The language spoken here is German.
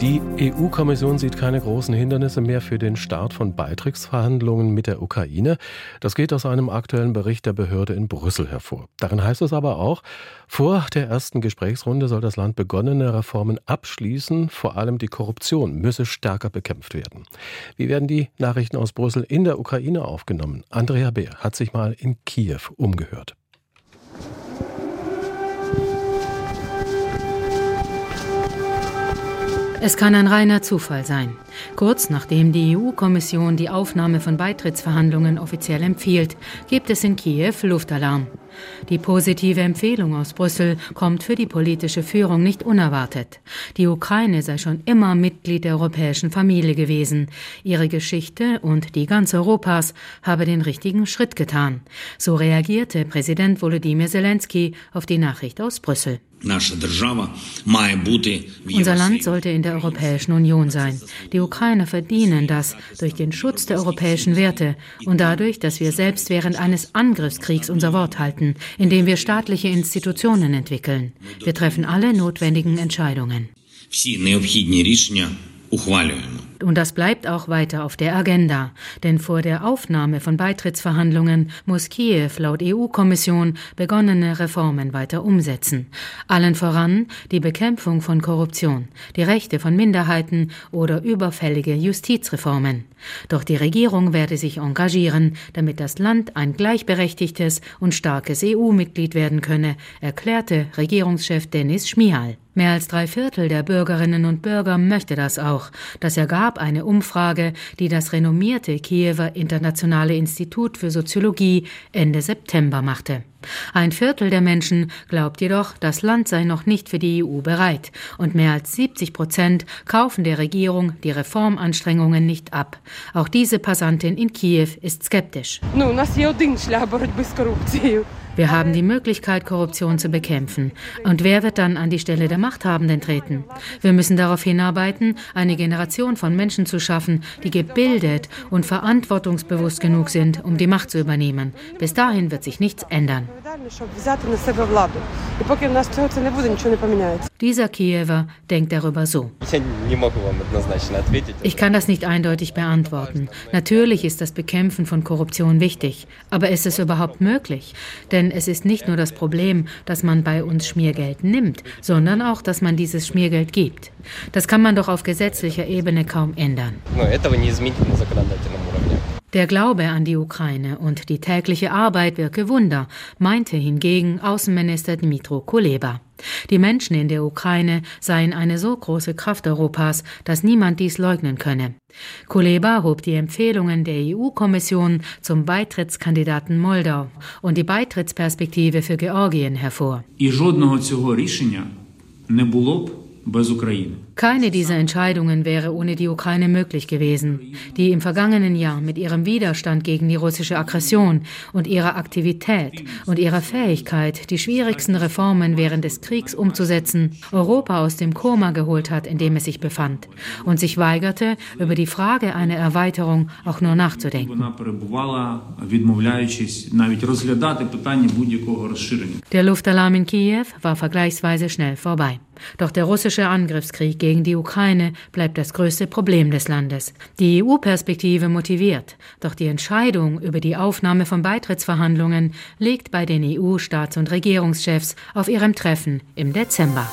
Die EU-Kommission sieht keine großen Hindernisse mehr für den Start von Beitrittsverhandlungen mit der Ukraine. Das geht aus einem aktuellen Bericht der Behörde in Brüssel hervor. Darin heißt es aber auch, vor der ersten Gesprächsrunde soll das Land begonnene Reformen abschließen. Vor allem die Korruption müsse stärker bekämpft werden. Wie werden die Nachrichten aus Brüssel in der Ukraine aufgenommen? Andrea Beer hat sich mal in Kiew umgehört. Es kann ein reiner Zufall sein. Kurz nachdem die EU-Kommission die Aufnahme von Beitrittsverhandlungen offiziell empfiehlt, gibt es in Kiew Luftalarm. Die positive Empfehlung aus Brüssel kommt für die politische Führung nicht unerwartet. Die Ukraine sei schon immer Mitglied der europäischen Familie gewesen. Ihre Geschichte und die ganz Europas habe den richtigen Schritt getan. So reagierte Präsident Volodymyr Zelensky auf die Nachricht aus Brüssel. Unser Land sollte in der Europäischen Union sein. Die Ukrainer verdienen das durch den Schutz der europäischen Werte und dadurch, dass wir selbst während eines Angriffskriegs unser Wort halten, indem wir staatliche Institutionen entwickeln. Wir treffen alle notwendigen Entscheidungen. Und das bleibt auch weiter auf der Agenda, denn vor der Aufnahme von Beitrittsverhandlungen muss Kiew laut EU-Kommission begonnene Reformen weiter umsetzen. Allen voran die Bekämpfung von Korruption, die Rechte von Minderheiten oder überfällige Justizreformen. Doch die Regierung werde sich engagieren, damit das Land ein gleichberechtigtes und starkes EU-Mitglied werden könne, erklärte Regierungschef Denis Schmihal. Mehr als drei Viertel der Bürgerinnen und Bürger möchte das auch. Das ergab eine Umfrage, die das renommierte Kiewer Internationale Institut für Soziologie Ende September machte. Ein Viertel der Menschen glaubt jedoch, das Land sei noch nicht für die EU bereit. Und mehr als 70 Prozent kaufen der Regierung die Reformanstrengungen nicht ab. Auch diese Passantin in Kiew ist skeptisch. Wir haben die Möglichkeit, Korruption zu bekämpfen. Und wer wird dann an die Stelle der Machthabenden treten? Wir müssen darauf hinarbeiten, eine Generation von Menschen zu schaffen, die gebildet und verantwortungsbewusst genug sind, um die Macht zu übernehmen. Bis dahin wird sich nichts ändern. Dieser Kiewer denkt darüber so. Ich kann das nicht eindeutig beantworten. Natürlich ist das Bekämpfen von Korruption wichtig, aber ist es überhaupt möglich? Denn es ist nicht nur das Problem, dass man bei uns Schmiergeld nimmt, sondern auch, dass man dieses Schmiergeld gibt. Das kann man doch auf gesetzlicher Ebene kaum ändern. Der Glaube an die Ukraine und die tägliche Arbeit wirke Wunder, meinte hingegen Außenminister Dmitro Kuleba. Die Menschen in der Ukraine seien eine so große Kraft Europas, dass niemand dies leugnen könne. Kuleba hob die Empfehlungen der EU-Kommission zum Beitrittskandidaten Moldau und die Beitrittsperspektive für Georgien hervor. І жодного цього рішення не було б без України. Keine dieser Entscheidungen wäre ohne die Ukraine möglich gewesen, die im vergangenen Jahr mit ihrem Widerstand gegen die russische Aggression und ihrer Aktivität und ihrer Fähigkeit, die schwierigsten Reformen während des Kriegs umzusetzen, Europa aus dem Koma geholt hat, in dem es sich befand, und sich weigerte, über die Frage einer Erweiterung auch nur nachzudenken. Der Luftalarm in Kiew war vergleichsweise schnell vorbei. Doch der russische Angriffskrieg gegen die Ukraine bleibt das größte Problem des Landes. Die EU-Perspektive motiviert, doch die Entscheidung über die Aufnahme von Beitrittsverhandlungen liegt bei den EU-Staats- und Regierungschefs auf ihrem Treffen im Dezember.